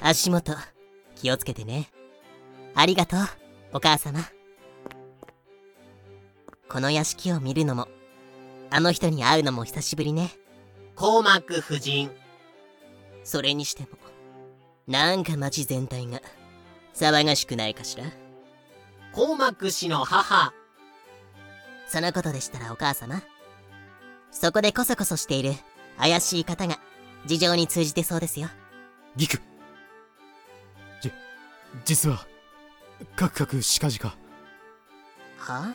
足元気をつけてね。ありがとうお母様。この屋敷を見るのもあの人に会うのも久しぶりね。コーマック夫人。それにしてもなんか街全体が騒がしくないかしら？コーマック氏の母。そのことでしたらお母様そこでこそこそしている怪しい方が事情に通じてそうですよ。ギク。じ実はカクカクしかじか。はあ？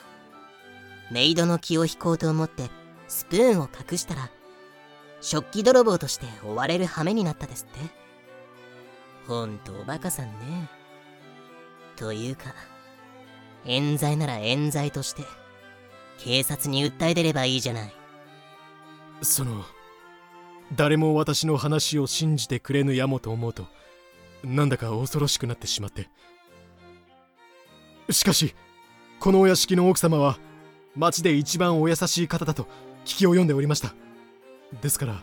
メイドの気を引こうと思ってスプーンを隠したら食器泥棒として追われる羽目になったですって。ほんとおバカさんね。というか冤罪なら冤罪として警察に訴え出ればいいじゃない。その誰も私の話を信じてくれぬやもと思うとなんだか恐ろしくなってしまって。しかしこのお屋敷の奥様は町で一番お優しい方だと聞き及んでおりました。ですから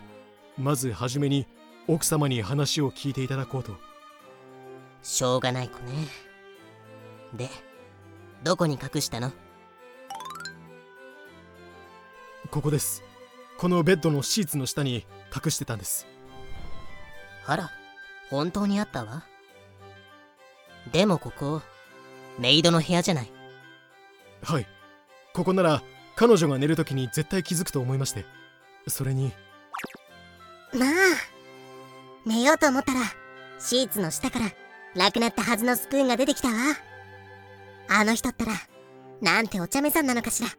まずはじめに奥様に話を聞いていただこうと。しょうがない子ね。でどこに隠したの？ここです。このベッドのシーツの下に隠してたんです。あら本当にあったわ。でもここメイドの部屋じゃない。はい。ここなら彼女が寝るときに絶対気づくと思いまして。それに。まあ寝ようと思ったらシーツの下からなくなったはずのスプーンが出てきたわ。あの人ったらなんてお茶目さんなのかしら。っ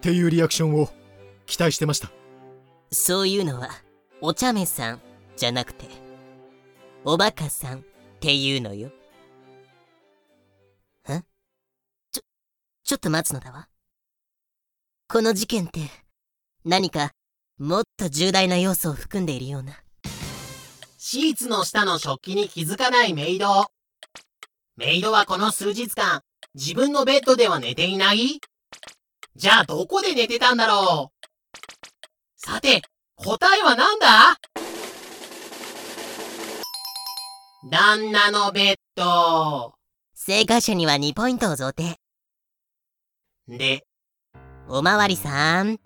ていうリアクションを期待してました。そういうのはお茶目さんじゃなくておバカさんっていうのよ。んちょちょっと待つのだわ。この事件って何かもっと重大な要素を含んでいるような。シーツの下の食器に気づかないメイド。メイドはこの数日間自分のベッドでは寝ていない？じゃあどこで寝てたんだろう？さて答えは何だ？旦那のベッド。正解者には2ポイントを贈呈。でおまわりさん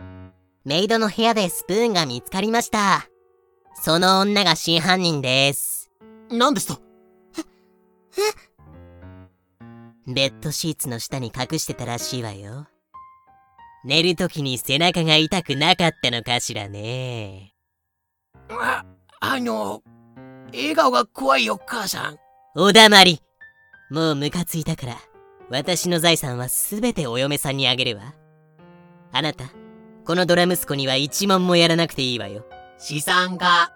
メイドの部屋でスプーンが見つかりました。その女が真犯人です。何ですと？ベッドシーツの下に隠してたらしいわよ。寝るときに背中が痛くなかったのかしらね。あ、あの、笑顔が怖いよ、母さん。おだまり。もうムカついたから私の財産はすべてお嫁さんにあげるわ。あなたこのドラ息子には一問もやらなくていいわよ。資産家。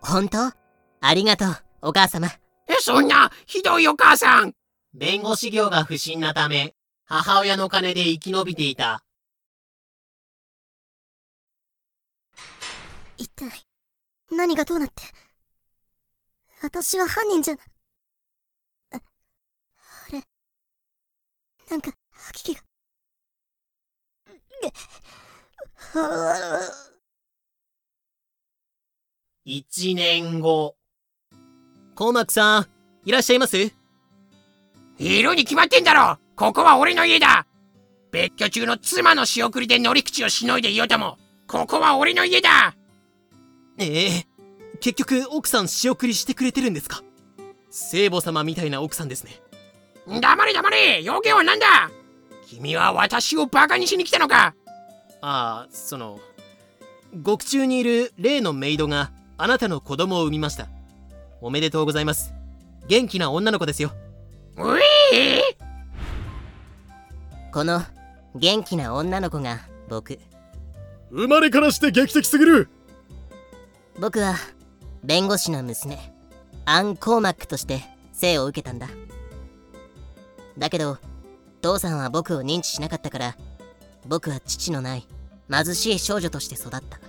本当？ありがとうお母様。え、そんな、ひどいよ、母さん。弁護士業が不審なため母親の金で生き延びていた。一体何がどうなって？私は犯人じゃ。なああれなんか吐き気が。1年後。コーマックさんいらっしゃいます？いるに決まってんだろ！ここは俺の家だ！別居中の妻の仕送りで乗り口をしのいでいようとも。ここは俺の家だ！ええ結局奥さん仕送りしてくれてるんですか？聖母様みたいな奥さんですね。黙れ黙れ！要件は何だ？君は私をバカにしに来たのか？ああその獄中にいる例のメイドがあなたの子供を産みました。おめでとうございます。元気な女の子ですよ。うえこの元気な女の子が僕。生まれからして劇的すぎる。僕は弁護士の娘アン・コーマックとして生を受けたんだ。だけど父さんは僕を認知しなかったから僕は父のない貧しい少女として育った。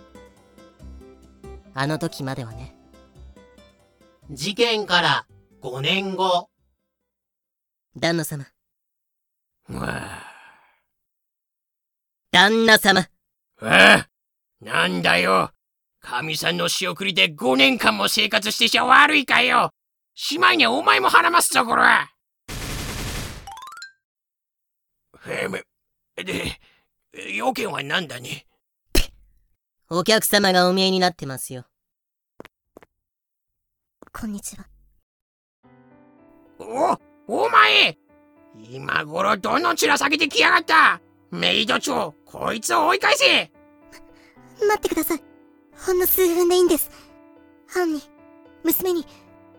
あの時まではね。事件から5年後。旦那様。旦那様。あ。なんだよ神さんの仕送りで5年間も生活してちゃ悪いかよ。しまいにはお前も腹ますぞこら。へめで要件は何だねお客様がお見えになってますよ。こんにちは。おお前！今頃どの面下げてきやがった？メイド長こいつを追い返せ！待ってください。ほんの数分でいいんです。アンに、娘に、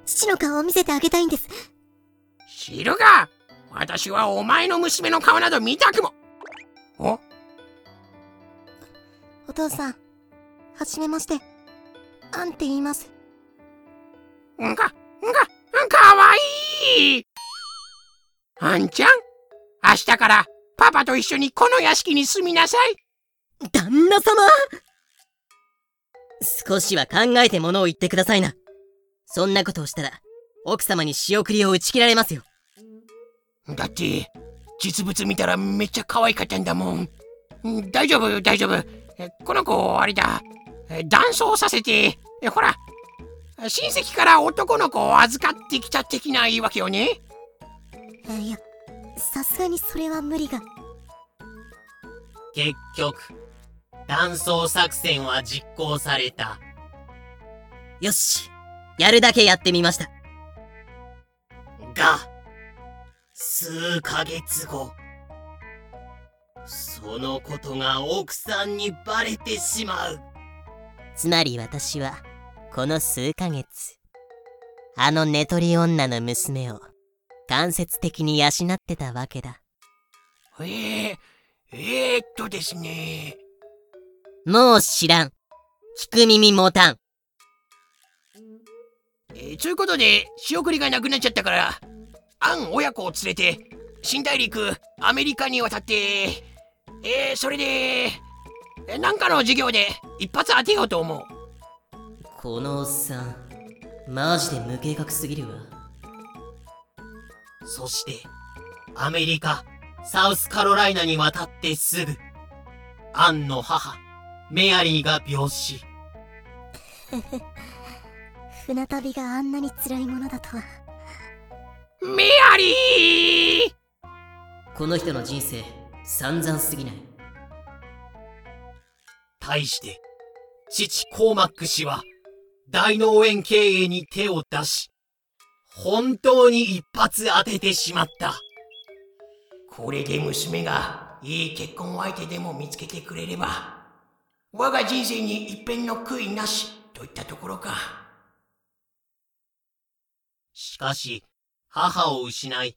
父の顔を見せてあげたいんです。知るか私はお前の娘の顔など見たくもお？お父さん、はじめまして。アンって言います。んか、んか、かわいいあんちゃん、明日からパパと一緒にこの屋敷に住みなさい。旦那様少しは考えてものを言ってくださいな。そんなことをしたら、奥様に仕送りを打ち切られますよ。だって、実物見たらめっちゃ可愛かったんだもん。ん大丈夫、大丈夫。えこの子、あれだ。え男装させて、えほら、親戚から男の子を預かってきた的な言い訳をね。えいや、さすがにそれは無理が。結局、断層作戦は実行された。よしやるだけやってみました。が、数ヶ月後、そのことが奥さんにバレてしまう。つまり私は、この数ヶ月、あの寝取り女の娘を間接的に養ってたわけだ。えー、えー、っとですね。もう知らん。聞く耳持たん。えー、ということで、仕送りがなくなっちゃったから、アン親子を連れて、新大陸、アメリカに渡って、えー、それで、えーなんかの授業で一発当てようと思う。このおっさん、マジで無計画すぎるわ。そして、アメリカ、サウスカロライナに渡ってすぐ、アンの母、メアリーが病死。船旅があんなに辛いものだとは。メアリーこの人の人生、散々すぎない。対して、父コーマック氏は、大農園経営に手を出し、本当に一発当ててしまった。これで娘がいい結婚相手でも見つけてくれれば、我が人生に一片の悔いなしといったところか。しかし、母を失い、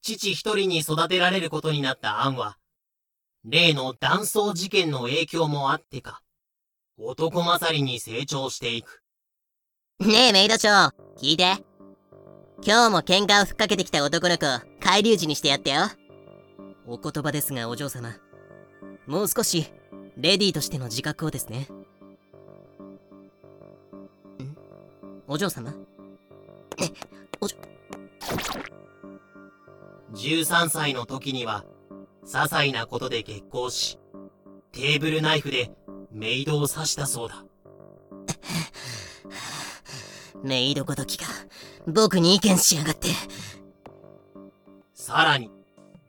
父一人に育てられることになったアンは、例の断層事件の影響もあってか、男勝りに成長していく。ねえメイド長、聞いて。今日も喧嘩をふっかけてきた男の子を海流児にしてやってよ。お言葉ですがお嬢様。もう少し、レディーとしての自覚をですね。んお嬢様え、お嬢、13歳の時には、些細なことで激高し、テーブルナイフでメイドを刺したそうだ。メイドごときが、僕に意見しやがって。さらに、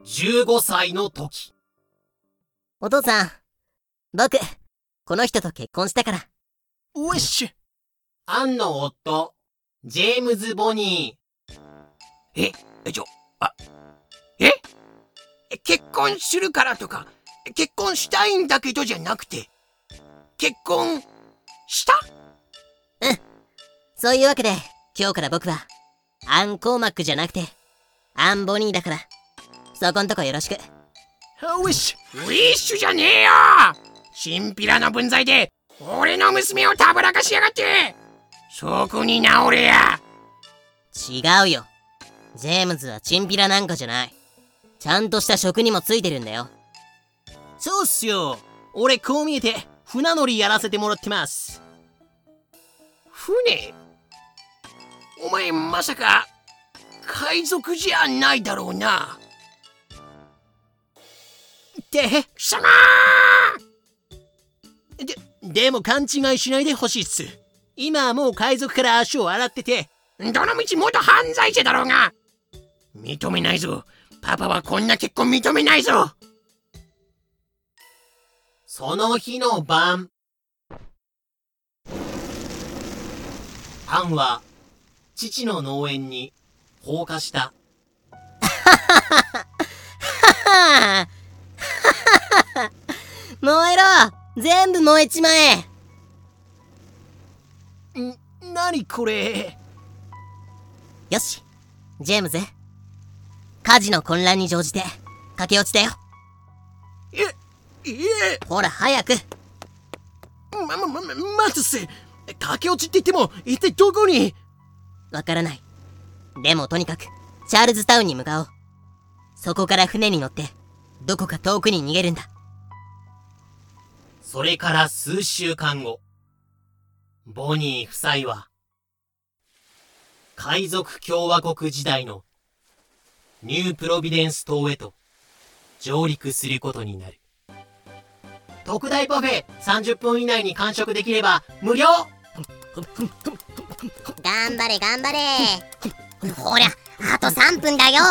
15歳の時、お父さん、僕、この人と結婚したから。ウィッシュアンの夫、ジェームズ・ボニえ、えちょ、あ、え？え結婚するからとか、結婚したいんだけどじゃなくて、結婚した？そういうわけで、今日から僕は、アンコーマックじゃなくて、アンボニーだから、そこんとこよろしく。ウィッシュウィッシュじゃねえよチンピラの分際で、俺の娘をたぶらかしやがってそこに直れや違うよ。ジェームズはチンピラなんかじゃない。ちゃんとした職にもついてるんだよ。そうっすよ。俺こう見えて、船乗りやらせてもらってます。船？お前まさか、海賊じゃないだろうな。って、貴様で、でも勘違いしないでほしいっす。今はもう海賊から足を洗ってて、どのみち元犯罪者だろうが。認めないぞ。パパはこんな結婚認めないぞ。その日の晩。アンは父の農園に放火した。はあ燃えろ全部燃えちまえ。ん何これ。よしジェームズ。火事の混乱に乗じて駆け落ちだよ。いえ。ほら早く。まままま待つせ駆け落ちって言っても一体どこに？わからない。でもとにかくチャールズタウンに向かおう。そこから船に乗ってどこか遠くに逃げるんだそれから数週間後ボニー夫妻は海賊共和国時代のニュープロビデンス島へと上陸することになる。特大パフェ30分以内に完食できれば無料！頑張れ頑張れ。ほらあと3分だよ。